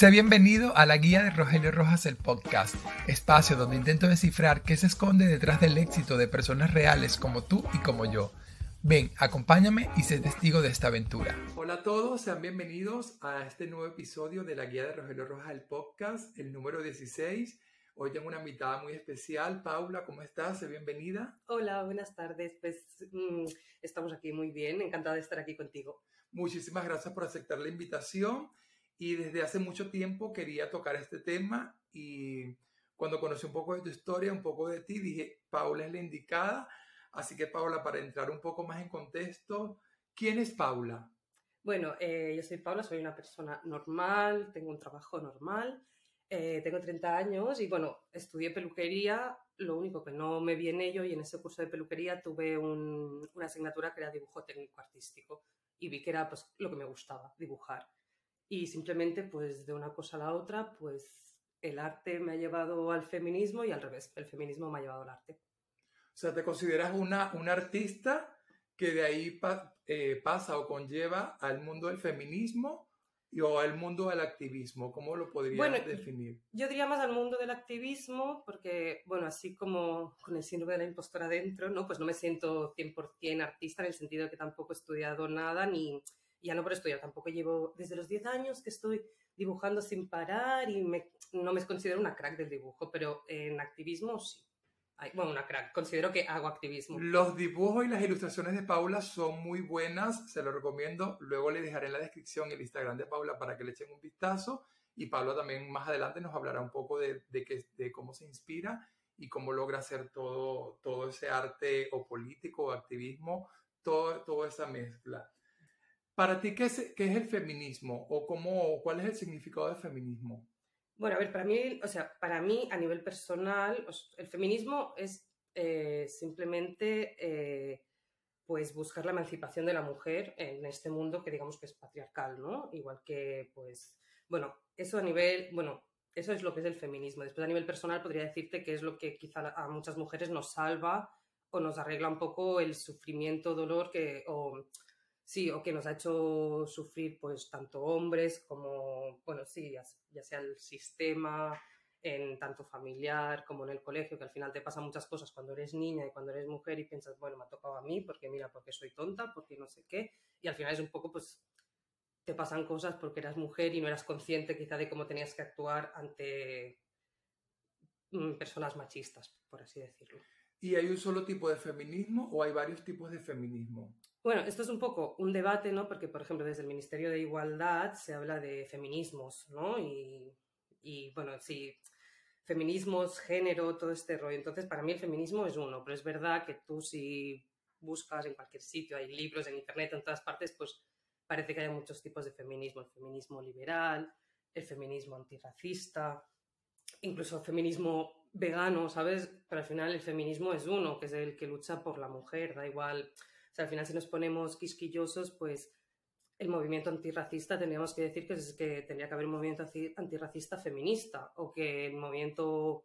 Sea bienvenido a la guía de Rogelio Rojas el podcast, espacio donde intento descifrar qué se esconde detrás del éxito de personas reales como tú y como yo. Ven, acompáñame y sé testigo de esta aventura. Hola a todos, sean bienvenidos a este nuevo episodio de la guía de Rogelio Rojas el podcast, el número 16. Hoy tengo una invitada muy especial. Paula, ¿cómo estás? Bienvenida. Hola, buenas tardes. Pues mm, estamos aquí muy bien, encantada de estar aquí contigo. Muchísimas gracias por aceptar la invitación y desde hace mucho tiempo quería tocar este tema y cuando conocí un poco de tu historia, un poco de ti, dije, Paula es la indicada. Así que Paula, para entrar un poco más en contexto, ¿quién es Paula? Bueno, eh, yo soy Paula, soy una persona normal, tengo un trabajo normal, eh, tengo 30 años y bueno, estudié peluquería, lo único que no me vi en ello y en ese curso de peluquería tuve una asignatura que era dibujo técnico artístico y vi que era pues lo que me gustaba, dibujar. Y simplemente, pues de una cosa a la otra, pues el arte me ha llevado al feminismo y al revés, el feminismo me ha llevado al arte. O sea, ¿te consideras una, una artista que de ahí eh, pasa o conlleva al mundo del feminismo y, o al mundo del activismo? ¿Cómo lo podrías definir? Yo diría más al mundo del activismo porque, bueno, así como con el síndrome de la impostora dentro, ¿no? Pues no me siento 100% artista en el sentido de que tampoco he estudiado nada ni ya no por estudiar, tampoco llevo desde los 10 años que estoy dibujando sin parar y no me considero una crack del dibujo, pero en activismo sí. bueno, una crack, considero que hago activismo. Los dibujos y las ilustraciones de Paula son muy buenas, se lo recomiendo. Luego le dejaré en la descripción el Instagram de Paula para que le echen un vistazo. Y Paula también más adelante nos hablará un poco de, de, de cómo se inspira y cómo logra hacer todo, todo ese arte o político o activismo, todo, toda esa mezcla. Para ti, ¿qué es, qué es el feminismo? ¿O cómo, cuál es el significado del feminismo? Bueno, a ver, para mí, o sea, para mí a nivel personal, el feminismo es eh, simplemente eh, pues buscar la emancipación de la mujer en este mundo que digamos que es patriarcal, ¿no? Igual que, pues, bueno, eso a nivel, bueno, eso es lo que es el feminismo. Después a nivel personal podría decirte que es lo que quizá a muchas mujeres nos salva o nos arregla un poco el sufrimiento, dolor que, o sí, o que nos ha hecho sufrir pues tanto hombres como, bueno, sí, ya, sea el sistema, en tanto familiar como en el colegio, que al final te pasan muchas cosas cuando eres niña y cuando eres mujer y piensas, bueno, me ha tocado a mí porque mira, porque soy tonta, porque no sé qué, y al final es un poco pues te pasan cosas porque eras mujer y no eras consciente quizá de cómo tenías que actuar ante mm, personas machistas, por así decirlo. ¿Y hay un solo tipo de feminismo o hay varios tipos de feminismo? Bueno, esto es un poco un debate, ¿no? Porque, por ejemplo, desde el Ministerio de Igualdad se habla de feminismos, ¿no? Y, y, bueno, sí, feminismos, género, todo este rollo. Entonces, para mí el feminismo es uno, pero es verdad que tú si buscas en cualquier sitio, hay libros en internet, en todas partes, pues parece que hay muchos tipos de feminismo. El feminismo liberal, el feminismo antirracista, incluso el feminismo vegano, ¿sabes? Pero al final el feminismo es uno, que es el que lucha por la mujer, da igual o sea, al final si nos ponemos quisquillosos, pues el movimiento antirracista tendríamos que decir que, es que tendría que haber un movimiento antirracista feminista o que el movimiento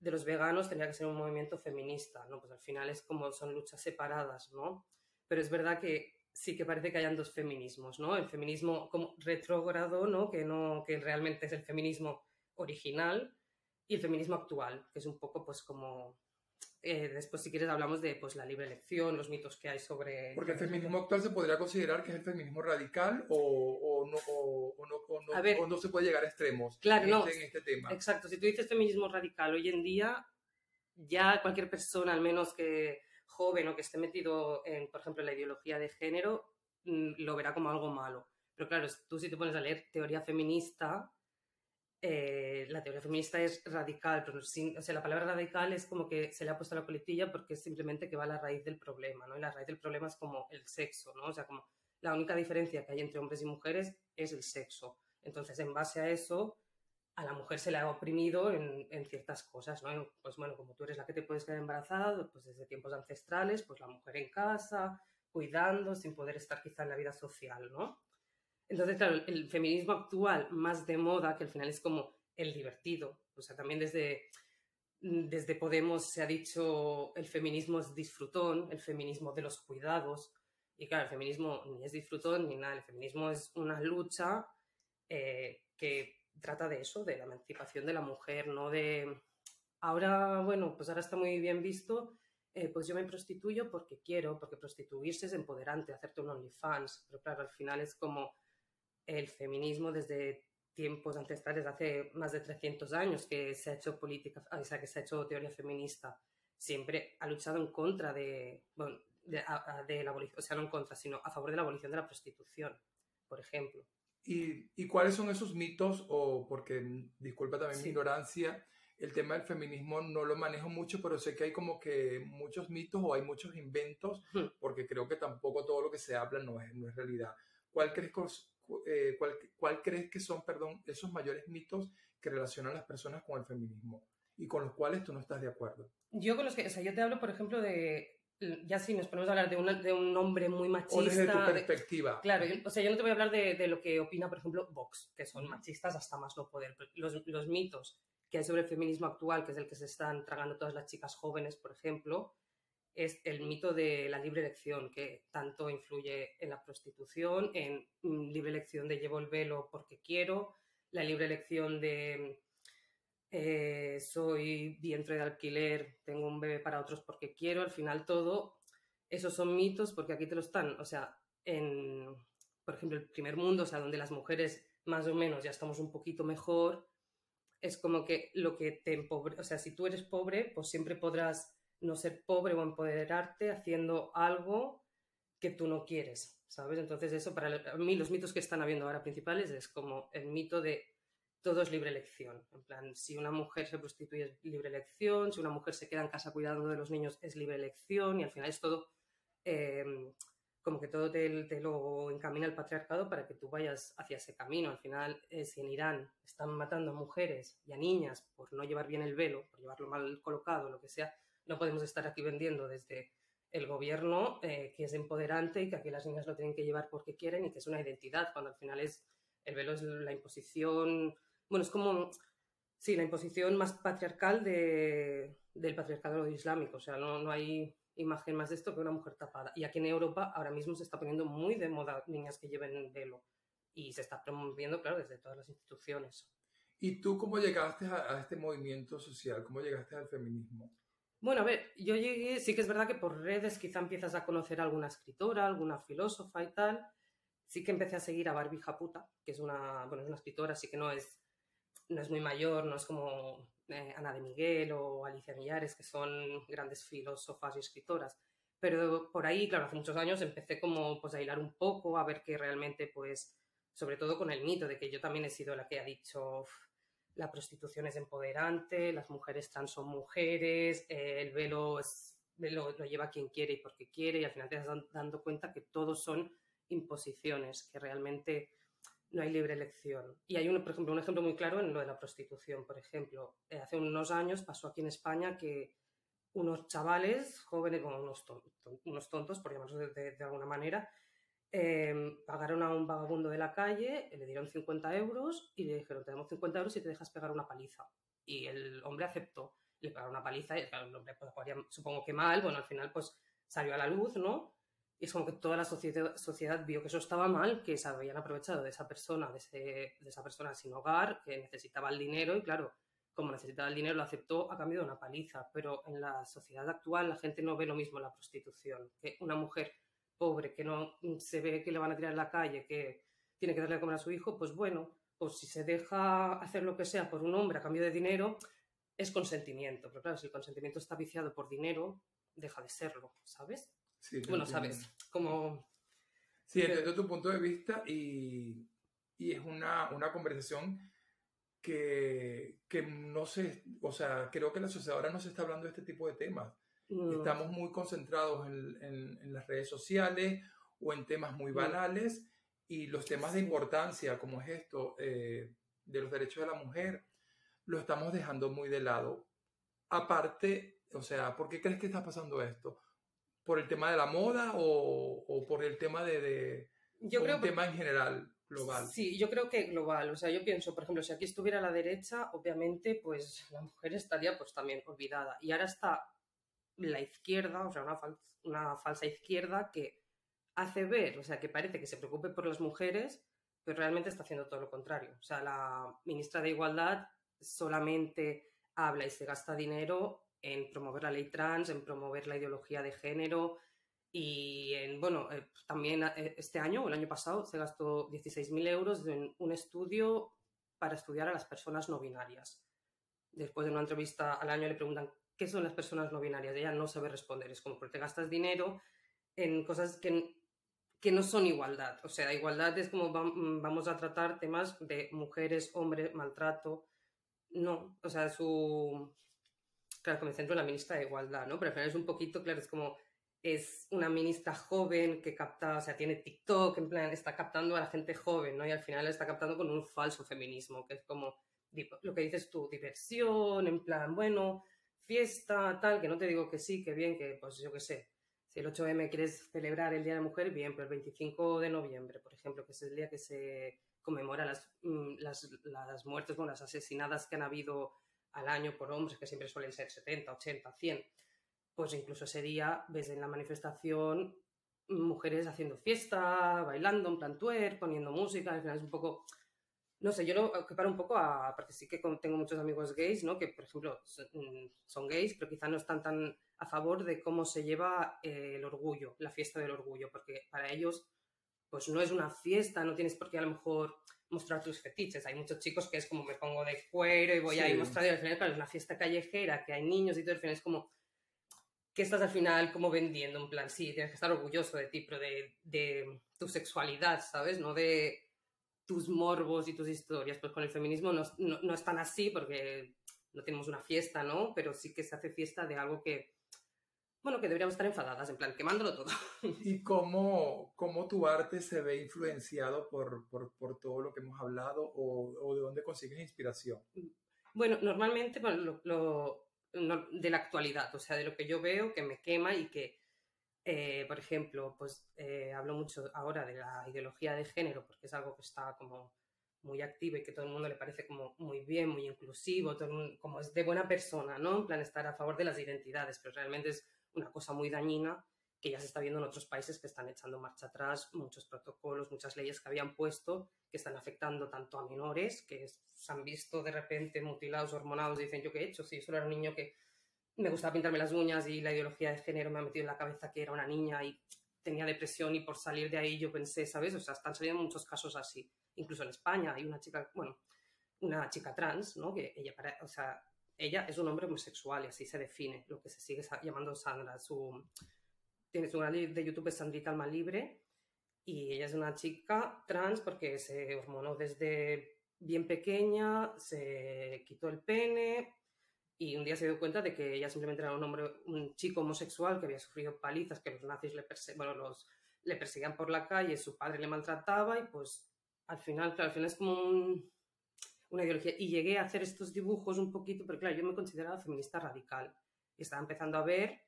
de los veganos tendría que ser un movimiento feminista, ¿no? Pues al final es como son luchas separadas, ¿no? Pero es verdad que sí que parece que hayan dos feminismos, ¿no? El feminismo como retrógrado, ¿no? Que, no, que realmente es el feminismo original y el feminismo actual, que es un poco pues como eh, después, si quieres, hablamos de pues, la libre elección, los mitos que hay sobre... Porque el feminismo actual se podría considerar que es el feminismo radical o, no, o, no, se puede llegar a extremos claro, en, este, en este tema. Exacto, si tú dices feminismo radical hoy en día, ya cualquier persona, al menos que joven o que esté metido en, por ejemplo, la ideología de género, mm, lo verá como algo malo. Pero claro, tú si te pones a leer teoría feminista, eh, la teoría feminista es radical, pero o sea, la palabra radical es como que se le ha puesto a la coletilla porque es simplemente que va a la raíz del problema, ¿no? Y la raíz del problema es como el sexo, ¿no? O sea, como la única diferencia que hay entre hombres y mujeres es el sexo. Entonces, en base a eso, a la mujer se le ha oprimido en, en, ciertas cosas, ¿no? Pues bueno, como tú eres la que te puedes quedar embarazada, pues desde tiempos ancestrales, pues la mujer en casa, cuidando, sin poder estar quizá en la vida social, ¿no? Entonces, claro, el feminismo actual más de moda, que al final es como el divertido, o sea, también desde, desde Podemos se ha dicho el feminismo es disfrutón, el feminismo de los cuidados, y claro, el feminismo ni es disfrutón ni nada, el feminismo es una lucha eh, que trata de eso, de la emancipación de la mujer, no de... Ahora, bueno, pues ahora está muy bien visto, eh, pues yo me prostituyo porque quiero, porque prostituirse es empoderante, hacerte un OnlyFans, pero claro, al final es como el feminismo desde tiempos ancestrales, hace más de 300 años que se ha hecho política, o sea, que se ha hecho teoría feminista, siempre ha luchado en contra de, bueno, de, la abolición, o sea, no en contra, sino a favor de la abolición de la prostitución, por ejemplo. ¿Y, y cuáles son esos mitos? O porque, disculpa también mi ignorancia, el tema del feminismo no lo manejo mucho, pero sé que hay como que muchos mitos o hay muchos inventos, porque creo que tampoco todo lo que se habla no es, no es realidad. ¿Cuál crees, eh, cuál, cuál crees que son, perdón, esos mayores mitos que relacionan a las personas con el feminismo y con los cuales tú no estás de acuerdo? Yo con los que, o sea, yo te hablo, por ejemplo, de ya si nos ponemos a hablar de, de un hombre muy machista. O desde tu perspectiva. claro, o sea, yo no te voy a hablar de, de, lo que opina, por ejemplo, Vox, que son machistas hasta más no poder. Los, los, mitos que hay sobre el feminismo actual, que es el que se están tragando todas las chicas jóvenes, por ejemplo, es el mito de la libre elección, que tanto influye en la prostitución, en mm, libre elección de llevo el velo porque quiero, la libre elección de eh, soy vientre de alquiler, tengo un bebé para otros porque quiero, al final todo, esos son mitos porque aquí te lo están, o sea, en, por ejemplo, el primer mundo, o sea, donde las mujeres más o menos ya estamos un poquito mejor, es como que lo que te empobre, o sea, si tú eres pobre, pues siempre podrás no ser pobre o empoderarte haciendo algo que tú no quieres, ¿sabes? Entonces eso para mí los mitos que están habiendo ahora principales es como el mito de todo es libre elección. En plan, si una mujer se prostituye es libre elección, si una mujer se queda en casa cuidando de los niños es libre elección y al final es todo, eh, como que todo te, lo encamina el patriarcado para que tú vayas hacia ese camino. Al final, eh, si en Irán están matando a mujeres y a niñas por no llevar bien el velo, por llevarlo mal colocado, lo que sea, no podemos estar aquí vendiendo desde el gobierno eh, que es empoderante y que aquí las niñas lo tienen que llevar porque quieren y que es una identidad, cuando al final es el velo es la imposición bueno, es como, sí, la imposición más patriarcal de, del patriarcado islámico. O sea, no, no hay imagen más de esto que una mujer tapada. Y aquí en Europa ahora mismo se está poniendo muy de moda niñas que lleven velo. Y se está promoviendo, claro, desde todas las instituciones. ¿Y tú cómo llegaste a, este movimiento social? ¿Cómo llegaste al feminismo? Bueno, a ver, yo llegué, sí que es verdad que por redes quizá empiezas a conocer a alguna escritora, alguna filósofa y tal. Sí que empecé a seguir a Barbie Japuta, que es una, bueno, es una escritora, así que no es no es muy mayor, no es como eh, Ana de Miguel o Alicia Millares, que son grandes filósofas y escritoras. Pero por ahí, claro, hace muchos años empecé como pues, a hilar un poco, a ver que realmente, pues, sobre todo con el mito de que yo también he sido la que ha dicho la prostitución es empoderante, las mujeres trans son mujeres, eh, el velo, es, lo, lo, lleva quien quiere y porque quiere, y al final te estás dando cuenta que todos son imposiciones, que realmente no hay libre elección. Y hay, un, por ejemplo, un ejemplo muy claro en lo de la prostitución, por ejemplo. Eh, hace unos años pasó aquí en España que unos chavales jóvenes, bueno, unos, tontos, unos tontos por llamarlos de, alguna manera, em, pagaron a un vagabundo de la calle, le dieron 50 euros y le dijeron, te damos 50 euros y te dejas pegar una paliza. Y el hombre aceptó, le pagaron una paliza y el hombre, pues, supongo que mal, bueno, al final pues salió a la luz, ¿no? Y es como que toda la sociedad, sociedad vio que eso estaba mal, que se habían aprovechado de esa persona, de, esa persona sin hogar, que necesitaba el dinero y claro, como necesitaba el dinero lo aceptó a cambio de una paliza. Pero en la sociedad actual la gente no ve lo mismo la prostitución, que una mujer pobre que no se ve que le van a tirar en la calle, que tiene que darle a comer a su hijo, pues bueno, pues si se deja hacer lo que sea por un hombre a cambio de dinero, es consentimiento. Pero claro, si el consentimiento está viciado por dinero, deja de serlo, ¿sabes? bueno, sabes, como... Sí, entiendo tu punto de vista y, y es una, una conversación que, que, no sé, o sea, creo que la sociedad ahora no se está hablando de este tipo de temas. Mm. Estamos muy concentrados en, en, las redes sociales o en temas muy mm. banales y los temas de importancia, como es esto, eh, de los derechos de la mujer, lo estamos dejando muy de lado. Aparte, o sea, ¿por qué crees que está pasando esto? por el tema de la moda o, o por el tema de, de yo creo un tema en general global? Sí, yo creo que global. O sea, yo pienso, por ejemplo, si aquí estuviera la derecha, obviamente, pues la mujer estaría pues también olvidada. Y ahora está la izquierda, o sea, una, una falsa izquierda que hace ver, o sea, que parece que se preocupe por las mujeres, pero realmente está haciendo todo lo contrario. O sea, la ministra de Igualdad solamente habla y se gasta dinero en promover la ley trans, en promover la ideología de género y en, bueno, eh, también eh, este año o el año pasado se gastó 16.000 euros en un estudio para estudiar a las personas no binarias. Después de una entrevista al año le preguntan qué son las personas no binarias. Ella no sabe responder. Es como porque te gastas dinero en cosas que, que no son igualdad. O sea, igualdad es como vamos a tratar temas de mujeres, hombres, maltrato. No, o sea, su... Claro que me centro en la ministra de Igualdad, ¿no? Pero al final es un poquito, claro, es como es una ministra joven que capta, o sea, tiene TikTok, en plan, está captando a la gente joven, ¿no? Y al final está captando con un falso feminismo, que es como lo que dices tú, diversión, en plan, bueno, fiesta, tal, que no te digo que sí, que bien, que pues yo qué sé. Si el 8M quieres celebrar el Día de la Mujer, bien, pero el 25 de noviembre, por ejemplo, que es el día que se conmemora las, mm, las, las muertes, bueno, las asesinadas que han habido al año por hombres, que siempre suelen ser 70, 80, 100 pues incluso ese día ves en la manifestación mujeres haciendo fiesta, bailando, en plan twerk, poniendo música, al final es un poco, no sé, yo lo equiparo un poco a, porque sí que tengo muchos amigos gays, ¿no? Que, por ejemplo, son gays, pero quizá no están tan a favor de cómo se lleva eh, el orgullo, la fiesta del orgullo, porque para ellos, pues no es una fiesta, no tienes por qué a lo mejor mostrar tus fetiches. Hay muchos chicos que es como me pongo de cuero y voy a ir mostrando, y al final, claro, es una fiesta callejera, que hay niños y todo, al final es como que estás al final como vendiendo, en plan, sí, tienes que estar orgulloso de ti, pero de, de tu sexualidad, ¿sabes? No de tus morbos y tus historias. Pues con el feminismo no, no, no, es tan así porque no tenemos una fiesta, ¿no? Pero sí que se hace fiesta de algo que, bueno, que deberíamos estar enfadadas, en plan, quemándolo todo. ¿Y cómo, cómo tu arte se ve influenciado por, por, por todo lo que hemos hablado o, o, de dónde consigues inspiración? Bueno, normalmente bueno, lo, de la actualidad, o sea, de lo que yo veo que me quema y que, eh, por ejemplo, pues eh, hablo mucho ahora de la ideología de género porque es algo que está como muy activo y que todo el mundo le parece como muy bien, muy inclusivo, como es de buena persona, ¿no? En plan estar a favor de las identidades, pero realmente es una cosa muy dañina que ya se está viendo en otros países que están echando marcha atrás muchos protocolos, muchas leyes que habían puesto que están afectando tanto a menores que se han visto de repente mutilados, hormonados y dicen, ¿yo qué he hecho? Si yo solo era un niño que me gustaba pintarme las uñas y la ideología de género me ha metido en la cabeza que era una niña y tenía depresión y por salir de ahí yo pensé, ¿sabes? O sea, están saliendo muchos casos así. Incluso en España hay una chica, bueno, una chica trans, ¿no? Que ella, o sea, ella es un hombre homosexual y así se define, lo que se sigue llamando Sandra. Su, tiene su canal de YouTube es Sandrita Alma Libre y ella es una chica trans porque se hormonó desde bien pequeña, se quitó el pene y un día se dio cuenta de que ella simplemente era un hombre, un chico homosexual que había sufrido palizas, que los nazis le, bueno, los, le perseguían por la calle, su padre le maltrataba y pues al final, claro, al final es como una ideología. Y llegué a hacer estos dibujos un poquito, pero claro, yo me consideraba feminista radical y estaba empezando a ver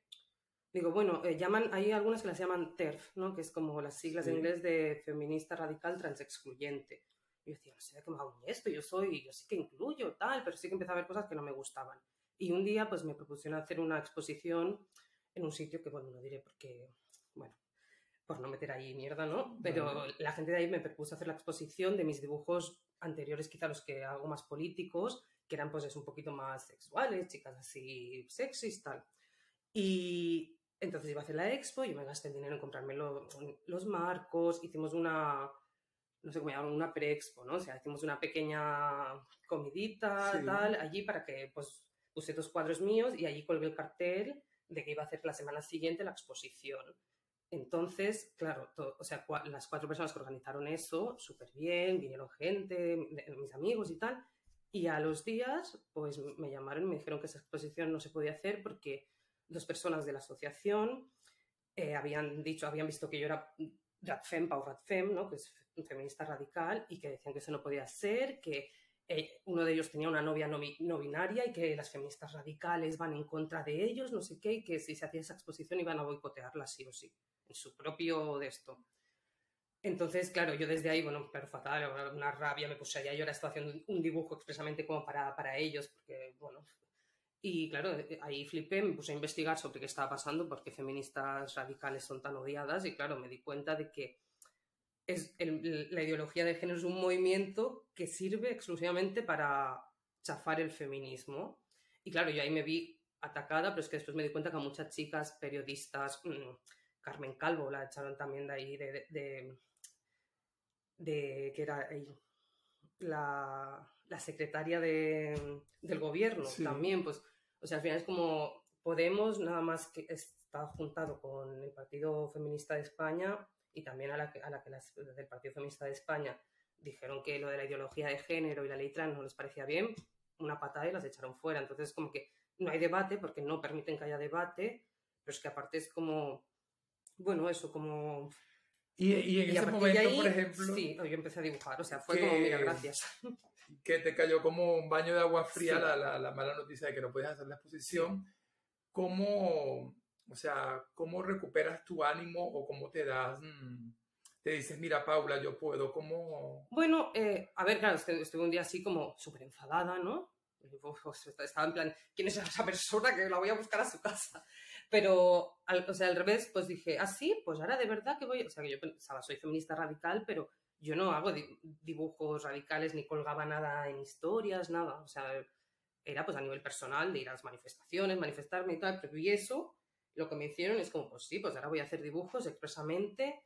Digo, bueno, eh, llaman, hay algunas que las llaman TERF, ¿no? Que es como las siglas en inglés de feminista radical transexcluyente. Y yo decía, no sé cómo hago esto, yo soy, yo sí que incluyo, tal, pero sí que empecé a ver cosas que no me gustaban. Y un día, pues me propusieron hacer una exposición en un sitio que, bueno, no diré porque, bueno, por no meter ahí mierda, ¿no? Pero la gente de ahí me propuso hacer la exposición de mis dibujos anteriores, quizá los que hago más políticos, que eran pues es un poquito más sexuales, chicas así sexys, tal. Y, entonces iba a hacer la expo, yo me gasté el dinero en comprarme los marcos, hicimos una, no sé cómo llaman, una pre-expo, ¿no? O sea, hicimos una pequeña comidita, tal, allí para que, pues, puse dos cuadros míos y allí colgué el cartel de que iba a hacer la semana siguiente la exposición. Entonces, claro, o sea, las cuatro personas que organizaron eso, súper bien, vinieron gente, mis amigos y tal, y a los días, pues me llamaron y me dijeron que esa exposición no se podía hacer porque dos personas de la asociación eh, habían dicho, habían visto que yo era Radfem, Pau Radfem, ¿no? que es feminista radical, y que decían que eso no podía ser, que eh, uno de ellos tenía una novia no, no, binaria y que las feministas radicales van en contra de ellos, no sé qué, y que si se hacía esa exposición iban a boicotearla sí o sí, en su propio de esto. Entonces, claro, yo desde ahí, bueno, pero fatal, una rabia, me puse allá, yo ahora estaba haciendo un dibujo expresamente como para, para ellos, porque, bueno, y claro, ahí flipé, me puse a investigar sobre qué estaba pasando, porque feministas radicales son tan odiadas, y claro, me di cuenta de que es la ideología de género es un movimiento que sirve exclusivamente para chafar el feminismo. Y claro, yo ahí me vi atacada, pero es que después me di cuenta que muchas chicas periodistas, mm, Carmen Calvo la echaron también de ahí, de, de, que era la, la, secretaria de, del gobierno también, pues, o sea, al final es como Podemos, nada más que está juntado con el Partido Feminista de España y también a la que, a la que las del Partido Feminista de España dijeron que lo de la ideología de género y la ley trans no les parecía bien, una patada y las echaron fuera. Entonces, como que no hay debate porque no permiten que haya debate, pero es que aparte es como, bueno, eso, como... Y, y en ese momento, por ejemplo... Sí, yo empecé a dibujar, o sea, fue como, mira, gracias. Que te cayó como un baño de agua fría la, la, la, mala noticia de que no podías hacer la exposición. ¿Cómo, o sea, cómo recuperas tu ánimo o cómo te das... Mm, te dices, mira, Paula, yo puedo, ¿cómo...? Bueno, eh, a ver, claro, estuve un día así como súper enfadada, ¿no? Estaba en plan, ¿quién es esa persona que la voy a buscar a su casa? Pero, al, o sea, al revés, pues dije, ah, sí, pues ahora de verdad que voy, o sea, que yo pensaba, soy feminista radical, pero yo no hago dibujos radicales ni colgaba nada en historias, nada, o sea, era pues a nivel personal de ir a las manifestaciones, manifestarme y tal, pero y eso, lo que me hicieron es como, pues sí, pues ahora voy a hacer dibujos expresamente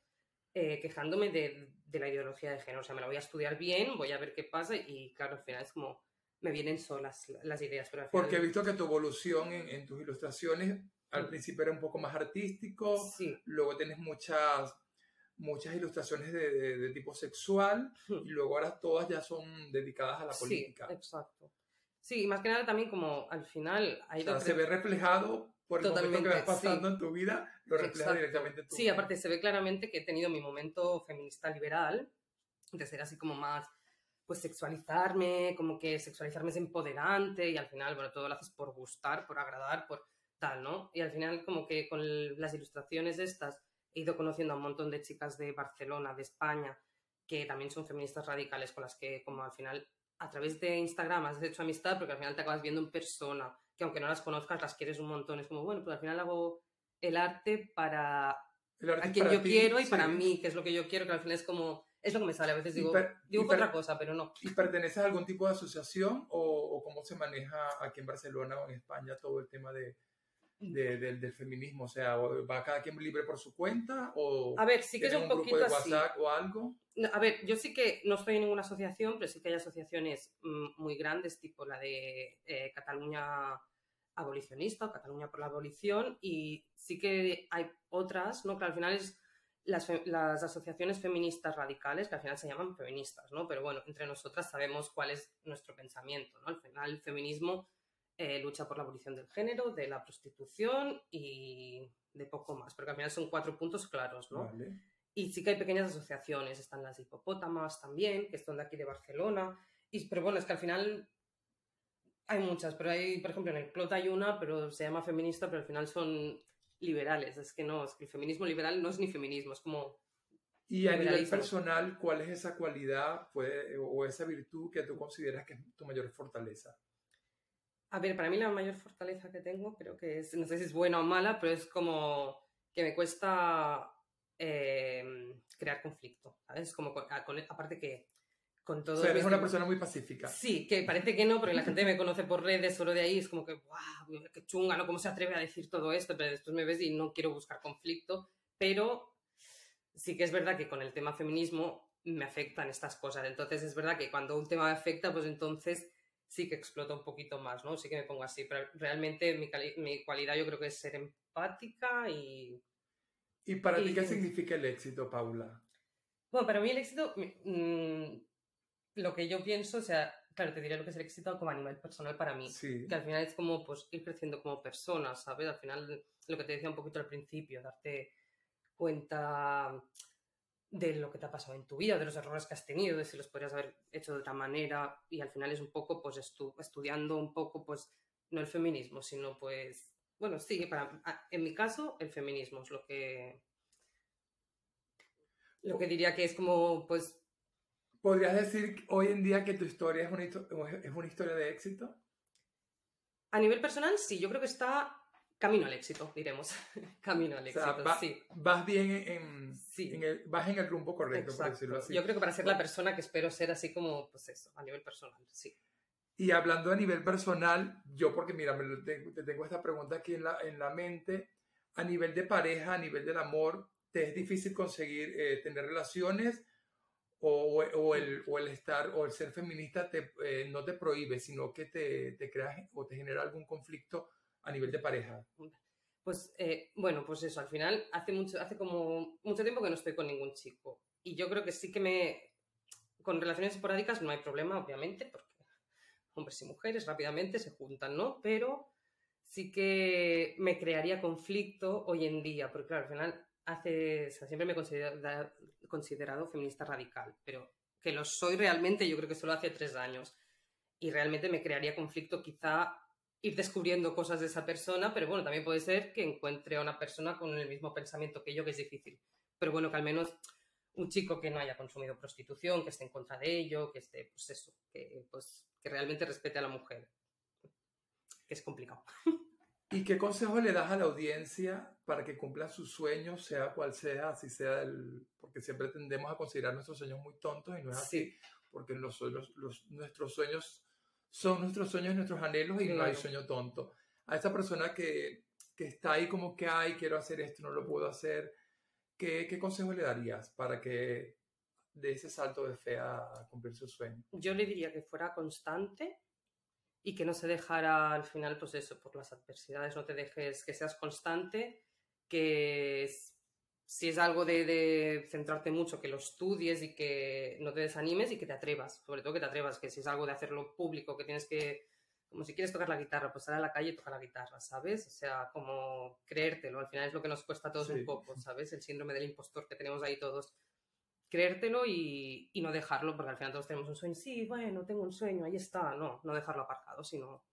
eh, quejándome de, de, la ideología de género, o sea, me la voy a estudiar bien, voy a ver qué pasa y claro, al final es como me vienen solas las ideas. Pero Porque he visto que tu evolución en, tus ilustraciones al mm. principio era un poco más artístico, sí. luego tienes muchas, muchas ilustraciones de, tipo sexual hmm. y luego ahora todas ya son dedicadas a la política. Sí, exacto. Sí, más que nada también como al final... Hay se ve reflejado por el momento que vas pasando en tu vida, lo refleja directamente en tu Sí, aparte se ve claramente que he tenido mi momento feminista liberal, de ser así como más pues sexualizarme, como que sexualizarme es empoderante y al final, bueno, todo lo haces por gustar, por agradar, por tal, ¿no? Y al final como que con las ilustraciones estas he ido conociendo a un montón de chicas de Barcelona, de España, que también son feministas radicales, con las que como al final a través de Instagram has hecho amistad, porque al final te acabas viendo en persona, que aunque no las conozcas, las quieres un montón. Es como, bueno, pues al final hago el arte para a quien yo quiero y para mí, que es lo que yo quiero, que al final es como es lo que me sale. A veces digo, digo otra cosa, pero no. ¿Y perteneces a algún tipo de asociación o, cómo se maneja aquí en Barcelona o en España todo el tema de, del feminismo? O sea, ¿va cada quien libre por su cuenta? O a ver, sí que es un, poquito grupo de WhatsApp o algo? a ver, yo sí que no estoy en ninguna asociación, pero sí que hay asociaciones mm, muy grandes, tipo la de eh, Cataluña abolicionista o Cataluña por la abolición, y sí que hay otras, ¿no? Que al final es las, asociaciones feministas radicales, que al final se llaman feministas, ¿no? Pero bueno, entre nosotras sabemos cuál es nuestro pensamiento, ¿no? Al final el feminismo eh, lucha por la abolición del género, de la prostitución y de poco más, porque al final son cuatro puntos claros, ¿no? Y sí que hay pequeñas asociaciones, están las hipopótamas también, que son de aquí de Barcelona, y, pero bueno, es que al final hay muchas, pero hay, por ejemplo, en el Clot hay una, pero se llama feminista, pero al final son liberales. Es que no, es que el feminismo liberal no es ni feminismo, es como... Y a nivel personal, ¿cuál es esa cualidad o esa virtud que tú consideras que es tu mayor fortaleza? A ver, para mí la mayor fortaleza que tengo, creo que es, no sé si es buena o mala, pero es como que me cuesta eh, crear conflicto, ¿sabes? Como aparte que con todo. O sea, eres una persona muy pacífica. Sí, que parece que no, porque la gente me conoce por redes, solo de ahí es como que, ¡guau! ¡Qué chunga! ¿no? ¿Cómo se atreve a decir todo esto? Pero después me ves y no quiero buscar conflicto. Pero sí que es verdad que con el tema feminismo me afectan estas cosas. Entonces es verdad que cuando un tema me afecta, pues entonces sí que explota un poquito más, ¿no? Sí que me pongo así. Pero realmente mi, mi cualidad yo creo que es ser empática y. ¿Y para ti qué significa el éxito, Paula? Bueno, para mí el éxito. Mmm, lo que yo pienso, o sea, claro, te diré lo que es el éxito como a nivel personal para mí. Que al final es como pues ir creciendo como persona, ¿sabes? Al final, lo que te decía un poquito al principio, darte cuenta de lo que te ha pasado en tu vida, de los errores que has tenido, de si los podrías haber hecho de otra manera y al final es un poco pues estudiando un poco pues no el feminismo, sino pues bueno, sí, para, en mi caso el feminismo es lo que lo que diría que es como pues ¿Podrías decir hoy en día que tu historia es una, es una historia de éxito? A nivel personal, sí, yo creo que está camino al éxito, diremos. camino al éxito, sí. Vas bien en, en, el, vas en el rumbo correcto, por decirlo así. Yo creo que para ser la persona que espero ser así como, pues eso, a nivel personal, sí. Y hablando a nivel personal, yo porque mira, me te tengo esta pregunta aquí en la, en la mente, a nivel de pareja, a nivel del amor, ¿te es difícil conseguir eh, tener relaciones o, o, el, o, el, estar o el ser feminista te, eh, no te prohíbe, sino que te, te crea o te genera algún conflicto a nivel de pareja? Pues eh, bueno, pues eso, al final hace, mucho, hace como mucho tiempo que no estoy con ningún chico. Y yo creo que sí que me... Con relaciones esporádicas no hay problema, obviamente, porque hombres y mujeres rápidamente se juntan, ¿no? Pero sí que me crearía conflicto hoy en día, porque claro, al final hace, siempre me he considerado, considerado feminista radical, pero que lo soy realmente yo creo que solo hace tres años. Y realmente me crearía conflicto quizá ir descubriendo cosas de esa persona, pero bueno, también puede ser que encuentre a una persona con el mismo pensamiento que yo, que es difícil. Pero bueno, que al menos un chico que no haya consumido prostitución, que esté en contra de ello, que esté, pues eso, que, pues, que realmente respete a la mujer. Que es complicado. ¿Y qué consejo le das a la audiencia para que cumplan sus sueños, sea cual sea, así sea el... Porque siempre tendemos a considerar nuestros sueños muy tontos y no es así, porque los, los, nuestros sueños son nuestros sueños, nuestros anhelos y no hay sueño tonto. A esa persona que, que está ahí como que, ay, quiero hacer esto, no lo puedo hacer, ¿qué, qué consejo le darías para que de ese salto de fe a cumplir su sueño? Yo le diría que fuera constante y que no se dejara al final, pues eso, por las adversidades, no te dejes, que seas constante, que si es algo de, de, centrarte mucho, que lo estudies y que no te desanimes y que te atrevas, sobre todo que te atrevas, que si es algo de hacerlo público, que tienes que, como si quieres tocar la guitarra, pues sal a la calle y toca la guitarra, ¿sabes? O sea, como creértelo, al final es lo que nos cuesta a todos un poco, ¿sabes? El síndrome del impostor que tenemos ahí todos. Creértelo y, y no dejarlo, porque al final todos tenemos un sueño. Sí, bueno, tengo un sueño, ahí está. No, no dejarlo aparcado, sino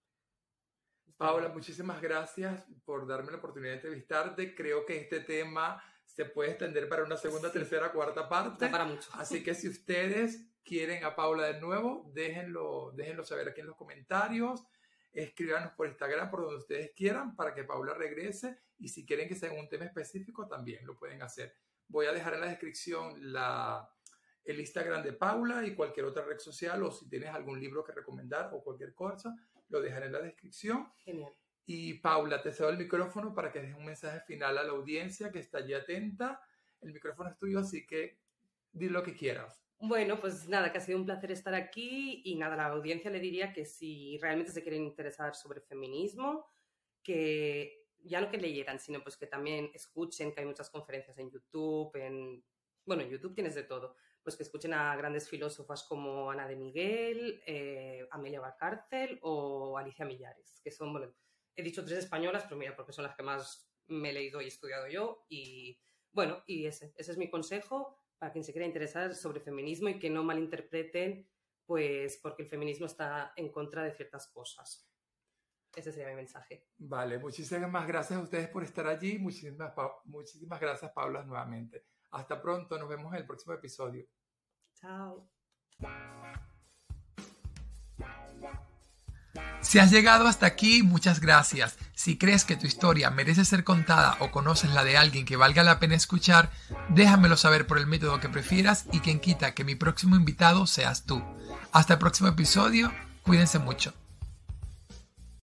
Paula, muchísimas gracias por darme la oportunidad de entrevistarte. Creo que este tema se puede extender para una segunda, tercera, cuarta parte. para mucho. Así que si ustedes quieren a Paula de nuevo, déjenlo, déjenlo saber aquí en los comentarios. Escríbanos por Instagram, por donde ustedes quieran, para que Paula regrese. Y si quieren que sea un tema específico, también lo pueden hacer. Voy a dejar en la descripción la, el Instagram de Paula y cualquier otra red social, o si tienes algún libro que recomendar o cualquier cosa, lo dejaré en la descripción. Genial. Y Paula, te cedo el micrófono para que des un mensaje final a la audiencia que está allí atenta. El micrófono es tuyo, así que di lo que quieras. Bueno, pues nada, que ha sido un placer estar aquí y nada, a la audiencia le diría que si realmente se quieren interesar sobre feminismo, que ya no que leyeran, sino pues que también escuchen, que hay muchas conferencias en YouTube, en... Bueno, en YouTube tienes de todo, pues que escuchen a grandes filósofas como Ana de Miguel, eh, Amelia Barcárcel o Alicia Millares, que son, bueno, he dicho tres españolas, pero mira, porque son las que más me he leído y he estudiado yo. Y bueno, y ese, ese es mi consejo para quien se quiera interesar sobre feminismo y que no malinterpreten, pues porque el feminismo está en contra de ciertas cosas. Ese sería mi mensaje. Vale, muchísimas gracias a ustedes por estar allí. Muchísimas, muchísimas gracias, Paula, nuevamente. Hasta pronto, nos vemos en el próximo episodio. Chao. Si has llegado hasta aquí, muchas gracias. Si crees que tu historia merece ser contada o conoces la de alguien que valga la pena escuchar, déjamelo saber por el método que prefieras y quien quita que mi próximo invitado seas tú. Hasta el próximo episodio, cuídense mucho.